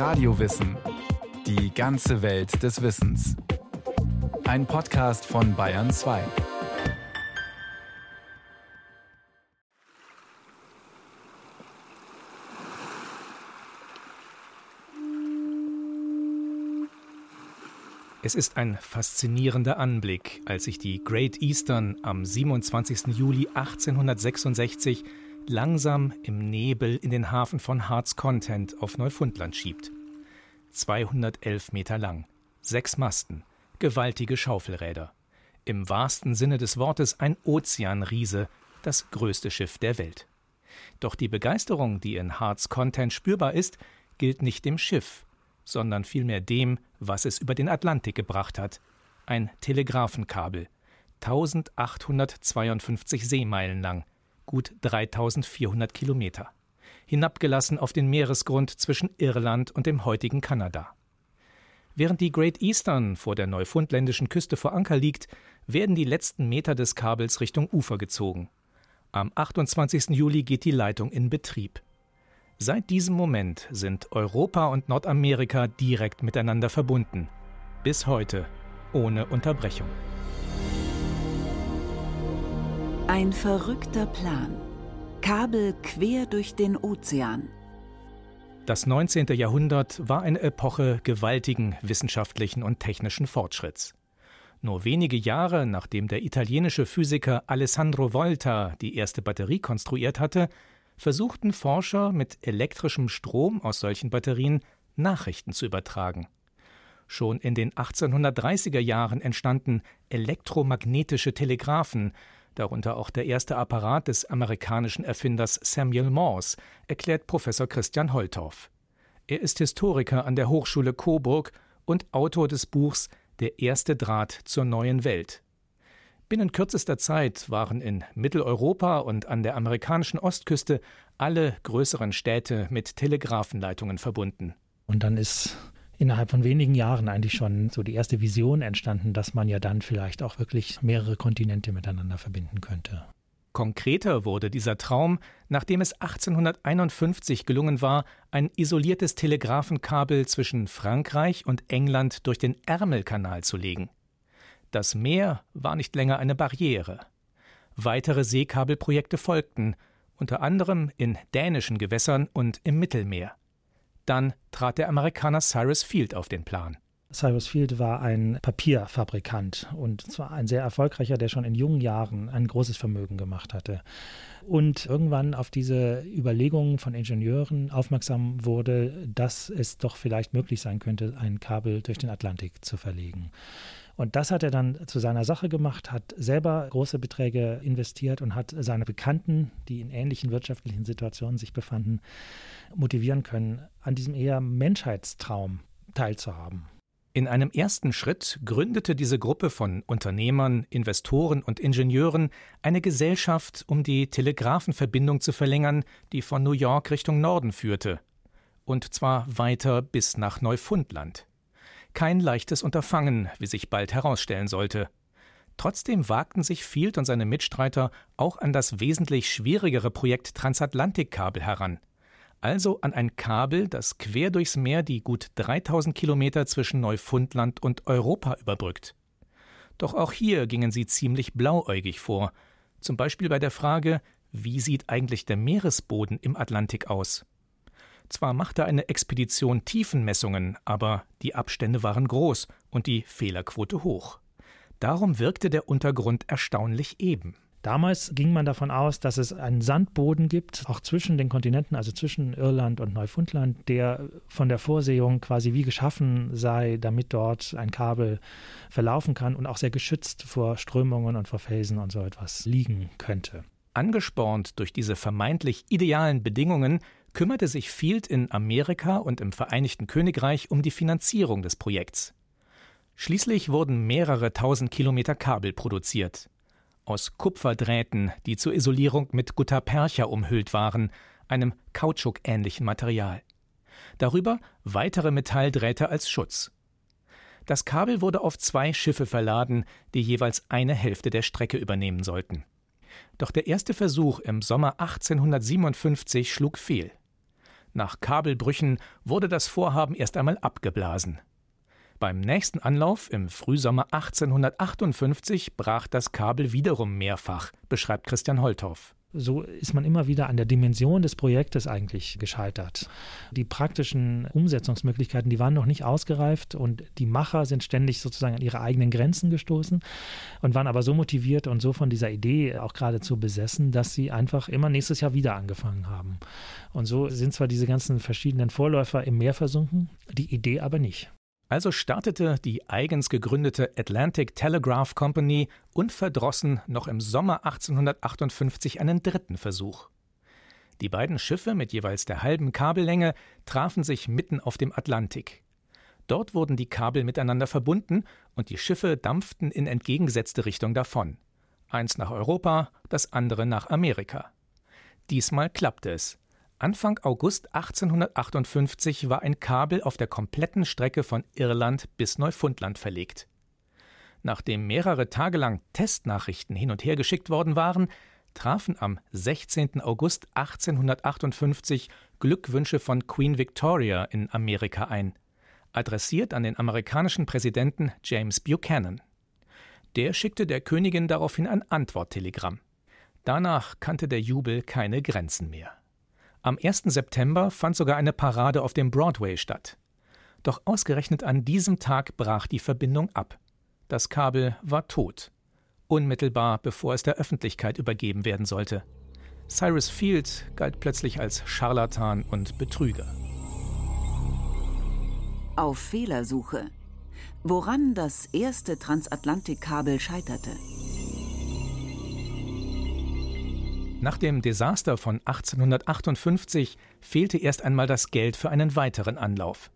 Radiowissen. Die ganze Welt des Wissens. Ein Podcast von Bayern 2. Es ist ein faszinierender Anblick, als sich die Great Eastern am 27. Juli 1866 langsam im Nebel in den Hafen von Hearts Content auf Neufundland schiebt. 211 Meter lang, sechs Masten, gewaltige Schaufelräder. Im wahrsten Sinne des Wortes ein Ozeanriese, das größte Schiff der Welt. Doch die Begeisterung, die in Hearts Content spürbar ist, gilt nicht dem Schiff, sondern vielmehr dem, was es über den Atlantik gebracht hat. Ein Telegrafenkabel, 1852 Seemeilen lang, gut 3400 Kilometer, hinabgelassen auf den Meeresgrund zwischen Irland und dem heutigen Kanada. Während die Great Eastern vor der neufundländischen Küste vor Anker liegt, werden die letzten Meter des Kabels Richtung Ufer gezogen. Am 28. Juli geht die Leitung in Betrieb. Seit diesem Moment sind Europa und Nordamerika direkt miteinander verbunden. Bis heute ohne Unterbrechung. Ein verrückter Plan. Kabel quer durch den Ozean. Das 19. Jahrhundert war eine Epoche gewaltigen wissenschaftlichen und technischen Fortschritts. Nur wenige Jahre nachdem der italienische Physiker Alessandro Volta die erste Batterie konstruiert hatte, versuchten Forscher mit elektrischem Strom aus solchen Batterien Nachrichten zu übertragen. Schon in den 1830er Jahren entstanden elektromagnetische Telegraphen, darunter auch der erste Apparat des amerikanischen Erfinders Samuel Morse, erklärt Professor Christian Holtorf. Er ist Historiker an der Hochschule Coburg und Autor des Buchs Der erste Draht zur neuen Welt. Binnen kürzester Zeit waren in Mitteleuropa und an der amerikanischen Ostküste alle größeren Städte mit Telegrafenleitungen verbunden. Und dann ist innerhalb von wenigen Jahren eigentlich schon so die erste Vision entstanden, dass man ja dann vielleicht auch wirklich mehrere Kontinente miteinander verbinden könnte. Konkreter wurde dieser Traum, nachdem es 1851 gelungen war, ein isoliertes Telegrafenkabel zwischen Frankreich und England durch den Ärmelkanal zu legen. Das Meer war nicht länger eine Barriere. Weitere Seekabelprojekte folgten, unter anderem in dänischen Gewässern und im Mittelmeer. Dann trat der Amerikaner Cyrus Field auf den Plan. Cyrus Field war ein Papierfabrikant und zwar ein sehr erfolgreicher, der schon in jungen Jahren ein großes Vermögen gemacht hatte. Und irgendwann auf diese Überlegungen von Ingenieuren aufmerksam wurde, dass es doch vielleicht möglich sein könnte, ein Kabel durch den Atlantik zu verlegen. Und das hat er dann zu seiner Sache gemacht, hat selber große Beträge investiert und hat seine Bekannten, die in ähnlichen wirtschaftlichen Situationen sich befanden, motivieren können, an diesem eher Menschheitstraum teilzuhaben. In einem ersten Schritt gründete diese Gruppe von Unternehmern, Investoren und Ingenieuren eine Gesellschaft, um die Telegrafenverbindung zu verlängern, die von New York Richtung Norden führte. Und zwar weiter bis nach Neufundland. Kein leichtes Unterfangen, wie sich bald herausstellen sollte. Trotzdem wagten sich Field und seine Mitstreiter auch an das wesentlich schwierigere Projekt Transatlantikkabel heran also an ein Kabel, das quer durchs Meer die gut 3000 Kilometer zwischen Neufundland und Europa überbrückt. Doch auch hier gingen sie ziemlich blauäugig vor, zum Beispiel bei der Frage, wie sieht eigentlich der Meeresboden im Atlantik aus? Zwar machte eine Expedition Tiefenmessungen, aber die Abstände waren groß und die Fehlerquote hoch. Darum wirkte der Untergrund erstaunlich eben. Damals ging man davon aus, dass es einen Sandboden gibt, auch zwischen den Kontinenten, also zwischen Irland und Neufundland, der von der Vorsehung quasi wie geschaffen sei, damit dort ein Kabel verlaufen kann und auch sehr geschützt vor Strömungen und vor Felsen und so etwas liegen könnte. Angespornt durch diese vermeintlich idealen Bedingungen kümmerte sich Field in Amerika und im Vereinigten Königreich um die Finanzierung des Projekts. Schließlich wurden mehrere tausend Kilometer Kabel produziert aus Kupferdrähten, die zur Isolierung mit Guttapercha umhüllt waren, einem kautschukähnlichen Material. Darüber weitere Metalldrähte als Schutz. Das Kabel wurde auf zwei Schiffe verladen, die jeweils eine Hälfte der Strecke übernehmen sollten. Doch der erste Versuch im Sommer 1857 schlug fehl. Nach Kabelbrüchen wurde das Vorhaben erst einmal abgeblasen. Beim nächsten Anlauf im Frühsommer 1858 brach das Kabel wiederum mehrfach, beschreibt Christian Holthoff. So ist man immer wieder an der Dimension des Projektes eigentlich gescheitert. Die praktischen Umsetzungsmöglichkeiten, die waren noch nicht ausgereift und die Macher sind ständig sozusagen an ihre eigenen Grenzen gestoßen und waren aber so motiviert und so von dieser Idee auch geradezu besessen, dass sie einfach immer nächstes Jahr wieder angefangen haben. Und so sind zwar diese ganzen verschiedenen Vorläufer im Meer versunken, die Idee aber nicht. Also startete die eigens gegründete Atlantic Telegraph Company unverdrossen noch im Sommer 1858 einen dritten Versuch. Die beiden Schiffe mit jeweils der halben Kabellänge trafen sich mitten auf dem Atlantik. Dort wurden die Kabel miteinander verbunden und die Schiffe dampften in entgegengesetzte Richtung davon. Eins nach Europa, das andere nach Amerika. Diesmal klappte es. Anfang August 1858 war ein Kabel auf der kompletten Strecke von Irland bis Neufundland verlegt. Nachdem mehrere Tage lang Testnachrichten hin und her geschickt worden waren, trafen am 16. August 1858 Glückwünsche von Queen Victoria in Amerika ein, adressiert an den amerikanischen Präsidenten James Buchanan. Der schickte der Königin daraufhin ein Antworttelegramm. Danach kannte der Jubel keine Grenzen mehr. Am 1. September fand sogar eine Parade auf dem Broadway statt. Doch ausgerechnet an diesem Tag brach die Verbindung ab. Das Kabel war tot. Unmittelbar bevor es der Öffentlichkeit übergeben werden sollte. Cyrus Field galt plötzlich als Scharlatan und Betrüger. Auf Fehlersuche. Woran das erste Transatlantikkabel scheiterte. Nach dem Desaster von 1858 fehlte erst einmal das Geld für einen weiteren Anlauf.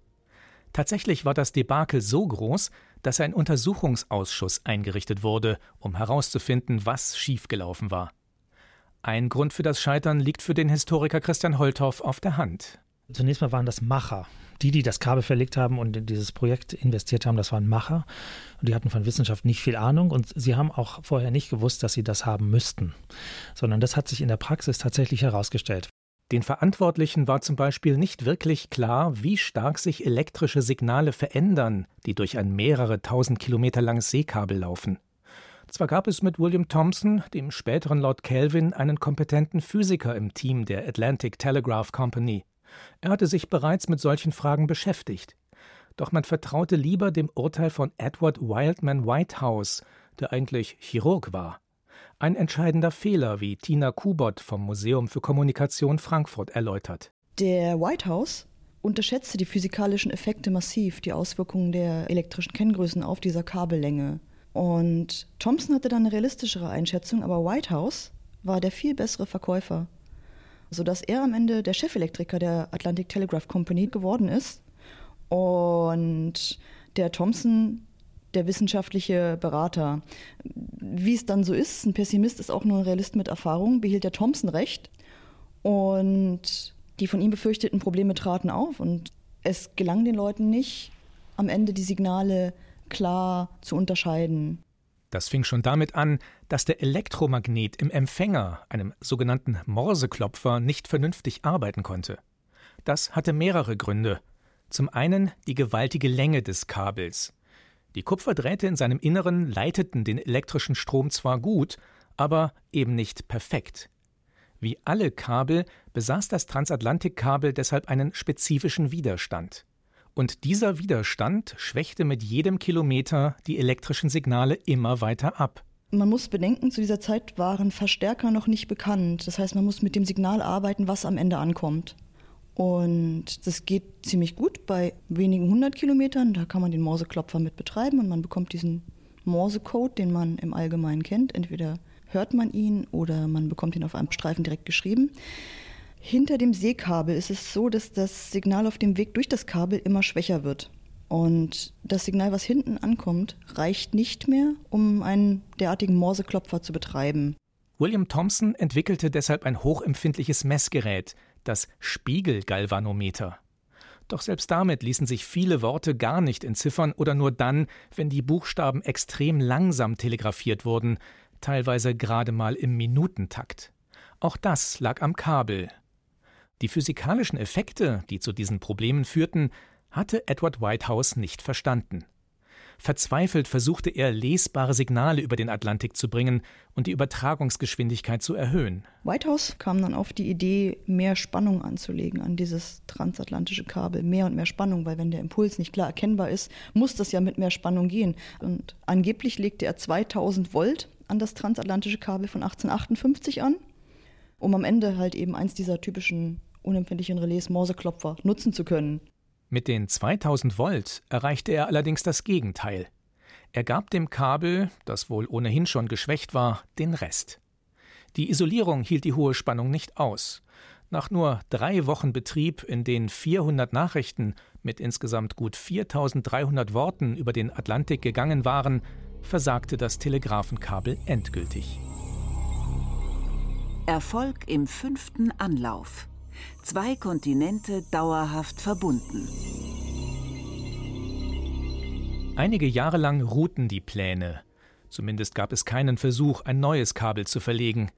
Tatsächlich war das Debakel so groß, dass ein Untersuchungsausschuss eingerichtet wurde, um herauszufinden, was schiefgelaufen war. Ein Grund für das Scheitern liegt für den Historiker Christian Holthoff auf der Hand. Zunächst mal waren das Macher. Die, die das Kabel verlegt haben und in dieses Projekt investiert haben, das waren Macher. Und die hatten von Wissenschaft nicht viel Ahnung und sie haben auch vorher nicht gewusst, dass sie das haben müssten. Sondern das hat sich in der Praxis tatsächlich herausgestellt. Den Verantwortlichen war zum Beispiel nicht wirklich klar, wie stark sich elektrische Signale verändern, die durch ein mehrere tausend Kilometer langes Seekabel laufen. Zwar gab es mit William Thomson, dem späteren Lord Kelvin, einen kompetenten Physiker im Team der Atlantic Telegraph Company. Er hatte sich bereits mit solchen Fragen beschäftigt. Doch man vertraute lieber dem Urteil von Edward Wildman Whitehouse, der eigentlich Chirurg war. Ein entscheidender Fehler, wie Tina Kubot vom Museum für Kommunikation Frankfurt erläutert. Der Whitehouse unterschätzte die physikalischen Effekte massiv, die Auswirkungen der elektrischen Kenngrößen auf dieser Kabellänge. Und Thompson hatte dann eine realistischere Einschätzung, aber Whitehouse war der viel bessere Verkäufer sodass er am Ende der Chefelektriker der Atlantic Telegraph Company geworden ist und der Thompson der wissenschaftliche Berater. Wie es dann so ist, ein Pessimist ist auch nur ein Realist mit Erfahrung, behielt der Thompson recht und die von ihm befürchteten Probleme traten auf und es gelang den Leuten nicht, am Ende die Signale klar zu unterscheiden. Das fing schon damit an, dass der Elektromagnet im Empfänger, einem sogenannten Morseklopfer, nicht vernünftig arbeiten konnte. Das hatte mehrere Gründe. Zum einen die gewaltige Länge des Kabels. Die Kupferdrähte in seinem Inneren leiteten den elektrischen Strom zwar gut, aber eben nicht perfekt. Wie alle Kabel besaß das Transatlantikkabel deshalb einen spezifischen Widerstand. Und dieser Widerstand schwächte mit jedem Kilometer die elektrischen Signale immer weiter ab. Man muss bedenken, zu dieser Zeit waren Verstärker noch nicht bekannt. Das heißt, man muss mit dem Signal arbeiten, was am Ende ankommt. Und das geht ziemlich gut bei wenigen hundert Kilometern. Da kann man den Morseklopfer mit betreiben und man bekommt diesen Morsecode, den man im Allgemeinen kennt. Entweder hört man ihn oder man bekommt ihn auf einem Streifen direkt geschrieben. Hinter dem Seekabel ist es so, dass das Signal auf dem Weg durch das Kabel immer schwächer wird. Und das Signal, was hinten ankommt, reicht nicht mehr, um einen derartigen Morseklopfer zu betreiben. William Thomson entwickelte deshalb ein hochempfindliches Messgerät, das Spiegelgalvanometer. Doch selbst damit ließen sich viele Worte gar nicht entziffern oder nur dann, wenn die Buchstaben extrem langsam telegrafiert wurden, teilweise gerade mal im Minutentakt. Auch das lag am Kabel, Die physikalischen Effekte, die zu diesen Problemen führten, hatte Edward Whitehouse nicht verstanden. Verzweifelt versuchte er, lesbare Signale über den Atlantik zu bringen und die Übertragungsgeschwindigkeit zu erhöhen. Whitehouse kam dann auf die Idee, mehr Spannung anzulegen an dieses transatlantische Kabel. Mehr und mehr Spannung, weil wenn der Impuls nicht klar erkennbar ist, muss das ja mit mehr Spannung gehen. Und angeblich legte er 2000 Volt an das transatlantische Kabel von 1858 an, um am Ende halt eben eins dieser typischen unempfindlichen Relais Morseklopfer nutzen zu können. Mit den 2000 Volt erreichte er allerdings das Gegenteil. Er gab dem Kabel, das wohl ohnehin schon geschwächt war, den Rest. Die Isolierung hielt die hohe Spannung nicht aus. Nach nur drei Wochen Betrieb, in denen 400 Nachrichten mit insgesamt gut 4300 Worten über den Atlantik gegangen waren, versagte das Telegrafenkabel endgültig. Erfolg im fünften Anlauf. Zwei Kontinente dauerhaft verbunden. Einige Jahre lang ruhten die Pläne. Zumindest gab es keinen Versuch, ein neues Kabel zu verlegen.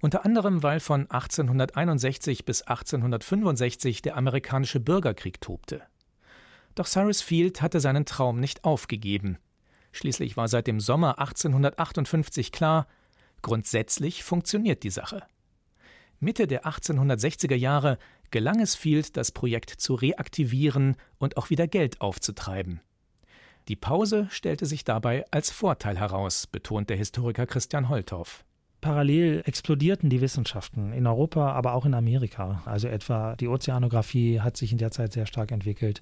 Unter anderem, weil von 1861 bis 1865 der amerikanische Bürgerkrieg tobte. Doch Cyrus Field hatte seinen Traum nicht aufgegeben. Schließlich war seit dem Sommer 1858 klar, grundsätzlich funktioniert die Sache. Mitte der 1860er Jahre gelang es Field, das Projekt zu reaktivieren und auch wieder Geld aufzutreiben. Die Pause stellte sich dabei als Vorteil heraus, betont der Historiker Christian Holthoff. Parallel explodierten die Wissenschaften in Europa, aber auch in Amerika. Also etwa die Ozeanographie hat sich in der Zeit sehr stark entwickelt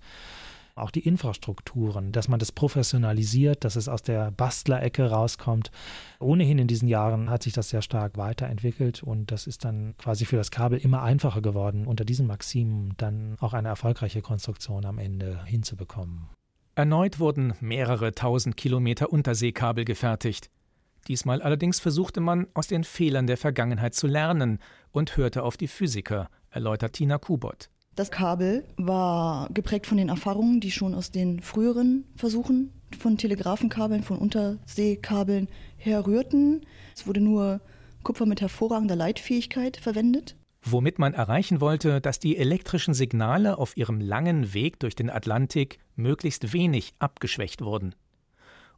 auch die Infrastrukturen, dass man das professionalisiert, dass es aus der Bastlerecke rauskommt. Ohnehin in diesen Jahren hat sich das sehr stark weiterentwickelt und das ist dann quasi für das Kabel immer einfacher geworden, unter diesen Maximen dann auch eine erfolgreiche Konstruktion am Ende hinzubekommen. Erneut wurden mehrere tausend Kilometer Unterseekabel gefertigt. Diesmal allerdings versuchte man, aus den Fehlern der Vergangenheit zu lernen und hörte auf die Physiker, erläutert Tina Kubot. Das Kabel war geprägt von den Erfahrungen, die schon aus den früheren Versuchen von Telegrafenkabeln, von Unterseekabeln herrührten. Es wurde nur Kupfer mit hervorragender Leitfähigkeit verwendet. Womit man erreichen wollte, dass die elektrischen Signale auf ihrem langen Weg durch den Atlantik möglichst wenig abgeschwächt wurden.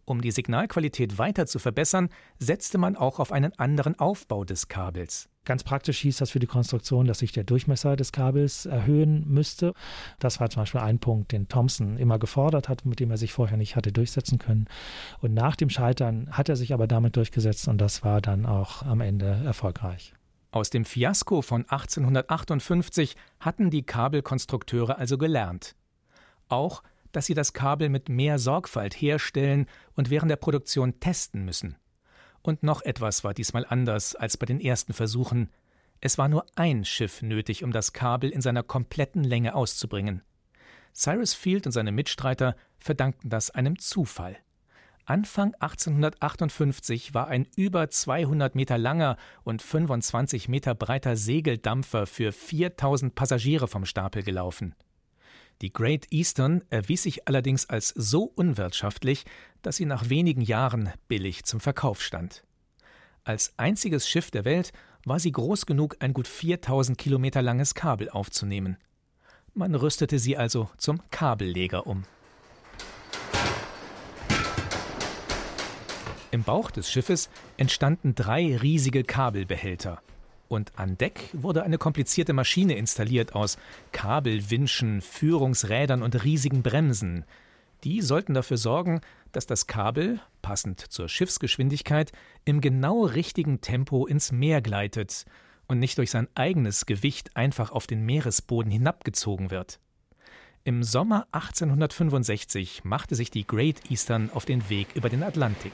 Um die Signalqualität weiter zu verbessern, setzte man auch auf einen anderen Aufbau des Kabels. Ganz praktisch hieß das für die Konstruktion, dass sich der Durchmesser des Kabels erhöhen müsste. Das war zum Beispiel ein Punkt, den Thomson immer gefordert hat, mit dem er sich vorher nicht hatte durchsetzen können. Und nach dem Scheitern hat er sich aber damit durchgesetzt und das war dann auch am Ende erfolgreich. Aus dem Fiasko von 1858 hatten die Kabelkonstrukteure also gelernt. Auch, dass sie das Kabel mit mehr Sorgfalt herstellen und während der Produktion testen müssen. Und noch etwas war diesmal anders als bei den ersten Versuchen. Es war nur ein Schiff nötig, um das Kabel in seiner kompletten Länge auszubringen. Cyrus Field und seine Mitstreiter verdankten das einem Zufall. Anfang 1858 war ein über 200 Meter langer und 25 Meter breiter Segeldampfer für 4000 Passagiere vom Stapel gelaufen. Die Great Eastern erwies sich allerdings als so unwirtschaftlich, dass sie nach wenigen Jahren billig zum Verkauf stand. Als einziges Schiff der Welt war sie groß genug, ein gut 4000 Kilometer langes Kabel aufzunehmen. Man rüstete sie also zum Kabelleger um. Im Bauch des Schiffes entstanden drei riesige Kabelbehälter und an Deck wurde eine komplizierte Maschine installiert aus Kabelwinschen, Führungsrädern und riesigen Bremsen. Die sollten dafür sorgen, dass das Kabel, passend zur Schiffsgeschwindigkeit, im genau richtigen Tempo ins Meer gleitet und nicht durch sein eigenes Gewicht einfach auf den Meeresboden hinabgezogen wird. Im Sommer 1865 machte sich die Great Eastern auf den Weg über den Atlantik.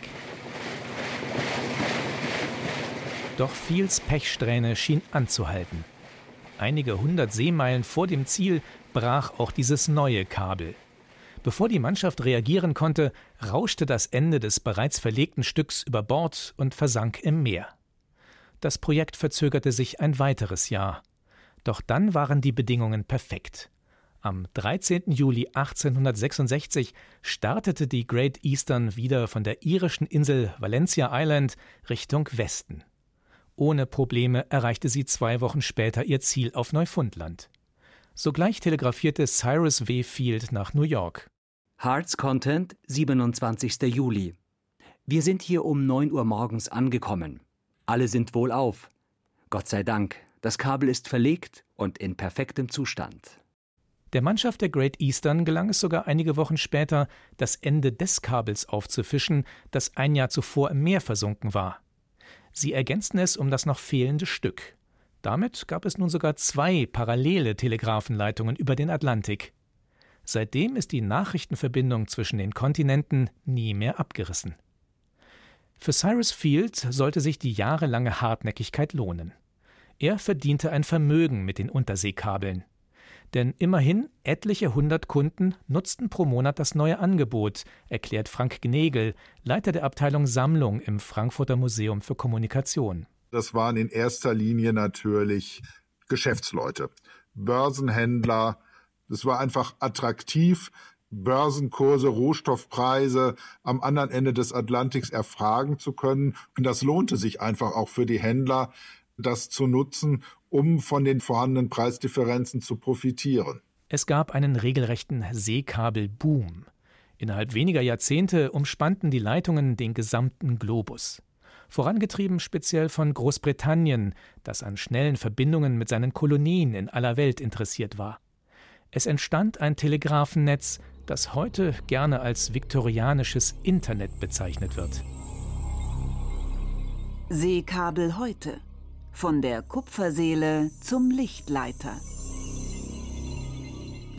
Doch Fields Pechsträhne schien anzuhalten. Einige hundert Seemeilen vor dem Ziel brach auch dieses neue Kabel. Bevor die Mannschaft reagieren konnte, rauschte das Ende des bereits verlegten Stücks über Bord und versank im Meer. Das Projekt verzögerte sich ein weiteres Jahr. Doch dann waren die Bedingungen perfekt. Am 13. Juli 1866 startete die Great Eastern wieder von der irischen Insel Valencia Island Richtung Westen Ohne Probleme erreichte sie zwei Wochen später ihr Ziel auf Neufundland. Sogleich telegrafierte Cyrus W. Field nach New York. Hearts Content, 27. Juli. Wir sind hier um 9 Uhr morgens angekommen. Alle sind wohlauf. Gott sei Dank, das Kabel ist verlegt und in perfektem Zustand. Der Mannschaft der Great Eastern gelang es sogar einige Wochen später, das Ende des Kabels aufzufischen, das ein Jahr zuvor im Meer versunken war. Sie ergänzten es um das noch fehlende Stück. Damit gab es nun sogar zwei parallele Telegrafenleitungen über den Atlantik. Seitdem ist die Nachrichtenverbindung zwischen den Kontinenten nie mehr abgerissen. Für Cyrus Field sollte sich die jahrelange Hartnäckigkeit lohnen. Er verdiente ein Vermögen mit den Unterseekabeln. Denn immerhin etliche hundert Kunden nutzten pro Monat das neue Angebot, erklärt Frank Gnegel, Leiter der Abteilung Sammlung im Frankfurter Museum für Kommunikation. Das waren in erster Linie natürlich Geschäftsleute, Börsenhändler. Es war einfach attraktiv, Börsenkurse, Rohstoffpreise am anderen Ende des Atlantiks erfragen zu können. Und das lohnte sich einfach auch für die Händler, das zu nutzen, um von den vorhandenen Preisdifferenzen zu profitieren. Es gab einen regelrechten Seekabelboom. Innerhalb weniger Jahrzehnte umspannten die Leitungen den gesamten Globus. Vorangetrieben speziell von Großbritannien, das an schnellen Verbindungen mit seinen Kolonien in aller Welt interessiert war. Es entstand ein Telegrafennetz, das heute gerne als viktorianisches Internet bezeichnet wird. Seekabel heute. Von der Kupferseele zum Lichtleiter.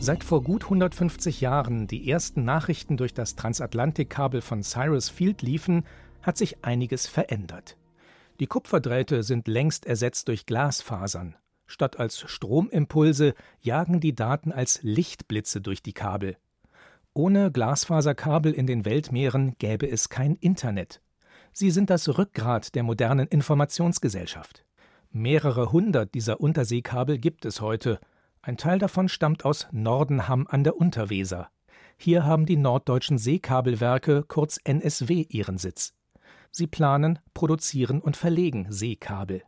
Seit vor gut 150 Jahren die ersten Nachrichten durch das Transatlantikkabel von Cyrus Field liefen, hat sich einiges verändert. Die Kupferdrähte sind längst ersetzt durch Glasfasern. Statt als Stromimpulse jagen die Daten als Lichtblitze durch die Kabel. Ohne Glasfaserkabel in den Weltmeeren gäbe es kein Internet. Sie sind das Rückgrat der modernen Informationsgesellschaft. Mehrere hundert dieser Unterseekabel gibt es heute. Ein Teil davon stammt aus Nordenham an der Unterweser. Hier haben die Norddeutschen Seekabelwerke, kurz NSW, ihren Sitz. Sie planen, produzieren und verlegen Seekabel.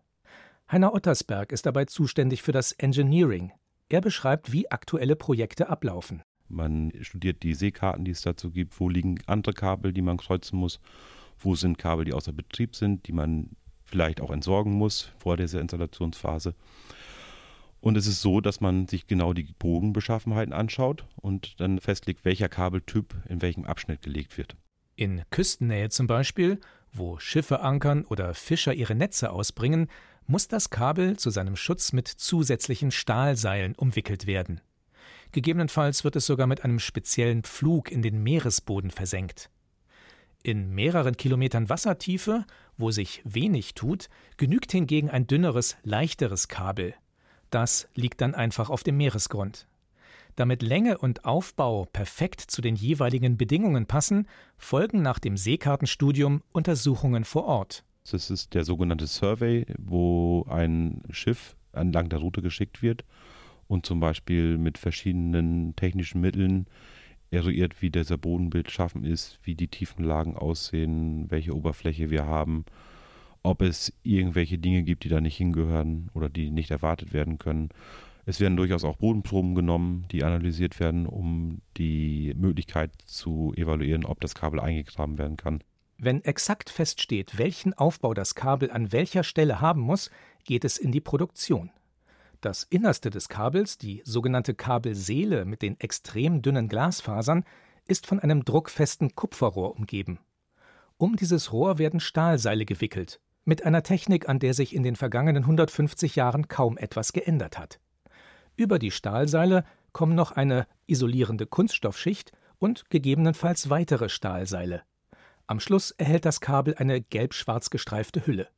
Heiner Ottersberg ist dabei zuständig für das Engineering. Er beschreibt, wie aktuelle Projekte ablaufen. Man studiert die Seekarten, die es dazu gibt, wo liegen andere Kabel, die man kreuzen muss, wo sind Kabel, die außer Betrieb sind, die man vielleicht auch entsorgen muss vor dieser Installationsphase. Und es ist so, dass man sich genau die Bogenbeschaffenheiten anschaut und dann festlegt, welcher Kabeltyp in welchem Abschnitt gelegt wird. In Küstennähe zum Beispiel, wo Schiffe ankern oder Fischer ihre Netze ausbringen, muss das Kabel zu seinem Schutz mit zusätzlichen Stahlseilen umwickelt werden. Gegebenenfalls wird es sogar mit einem speziellen Pflug in den Meeresboden versenkt. In mehreren Kilometern Wassertiefe, wo sich wenig tut, genügt hingegen ein dünneres, leichteres Kabel. Das liegt dann einfach auf dem Meeresgrund. Damit Länge und Aufbau perfekt zu den jeweiligen Bedingungen passen, folgen nach dem Seekartenstudium Untersuchungen vor Ort. Das ist der sogenannte Survey, wo ein Schiff entlang der Route geschickt wird und zum Beispiel mit verschiedenen technischen Mitteln eruiert, wie dieser Bodenbild schaffen ist, wie die Tiefenlagen aussehen, welche Oberfläche wir haben, ob es irgendwelche Dinge gibt, die da nicht hingehören oder die nicht erwartet werden können. Es werden durchaus auch Bodenproben genommen, die analysiert werden, um die Möglichkeit zu evaluieren, ob das Kabel eingegraben werden kann. Wenn exakt feststeht, welchen Aufbau das Kabel an welcher Stelle haben muss, geht es in die Produktion. Das Innerste des Kabels, die sogenannte Kabelseele mit den extrem dünnen Glasfasern, ist von einem druckfesten Kupferrohr umgeben. Um dieses Rohr werden Stahlseile gewickelt, mit einer Technik, an der sich in den vergangenen 150 Jahren kaum etwas geändert hat. Über die Stahlseile kommen noch eine isolierende Kunststoffschicht und gegebenenfalls weitere Stahlseile. Am Schluss erhält das Kabel eine gelb-schwarz gestreifte Hülle.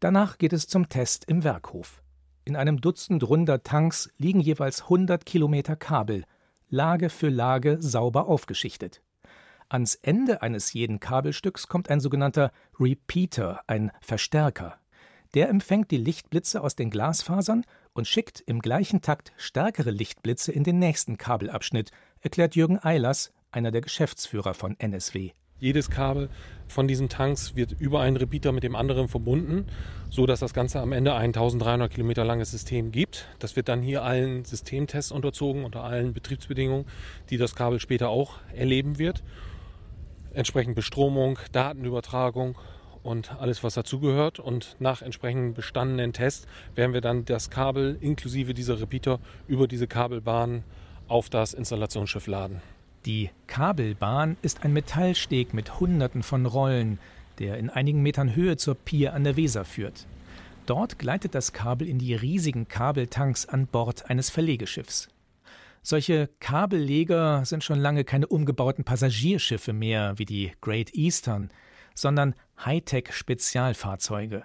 Danach geht es zum Test im Werkhof. In einem Dutzend runder Tanks liegen jeweils 100 Kilometer Kabel, Lage für Lage sauber aufgeschichtet. Ans Ende eines jeden Kabelstücks kommt ein sogenannter Repeater, ein Verstärker. Der empfängt die Lichtblitze aus den Glasfasern und schickt im gleichen Takt stärkere Lichtblitze in den nächsten Kabelabschnitt, erklärt Jürgen Eilers, einer der Geschäftsführer von NSW. Jedes Kabel von diesen Tanks wird über einen Repeater mit dem anderen verbunden, so dass das Ganze am Ende ein 1300 Kilometer langes System gibt. Das wird dann hier allen Systemtests unterzogen unter allen Betriebsbedingungen, die das Kabel später auch erleben wird. Entsprechend Bestromung, Datenübertragung und alles, was dazugehört. Und nach entsprechend bestandenen Tests werden wir dann das Kabel inklusive dieser Repeater über diese Kabelbahn auf das Installationsschiff laden. Die Kabelbahn ist ein Metallsteg mit Hunderten von Rollen, der in einigen Metern Höhe zur Pier an der Weser führt. Dort gleitet das Kabel in die riesigen Kabeltanks an Bord eines Verlegeschiffs. Solche Kabelleger sind schon lange keine umgebauten Passagierschiffe mehr wie die Great Eastern, sondern Hightech-Spezialfahrzeuge.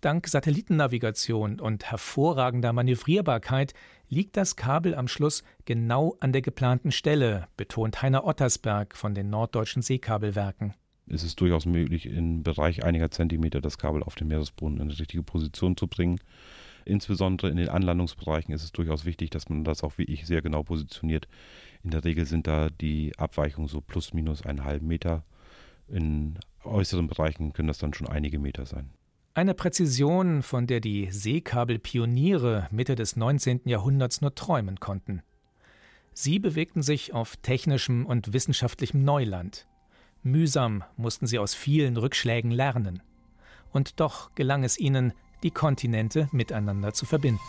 Dank Satellitennavigation und hervorragender Manövrierbarkeit liegt das Kabel am Schluss genau an der geplanten Stelle, betont Heiner Ottersberg von den Norddeutschen Seekabelwerken. Es ist durchaus möglich, im Bereich einiger Zentimeter das Kabel auf den Meeresboden in die richtige Position zu bringen. Insbesondere in den Anlandungsbereichen ist es durchaus wichtig, dass man das auch wie ich sehr genau positioniert. In der Regel sind da die Abweichungen so plus minus einen halben Meter. In äußeren Bereichen können das dann schon einige Meter sein. Eine Präzision, von der die Seekabelpioniere Mitte des 19. Jahrhunderts nur träumen konnten. Sie bewegten sich auf technischem und wissenschaftlichem Neuland. Mühsam mussten sie aus vielen Rückschlägen lernen. Und doch gelang es ihnen, die Kontinente miteinander zu verbinden.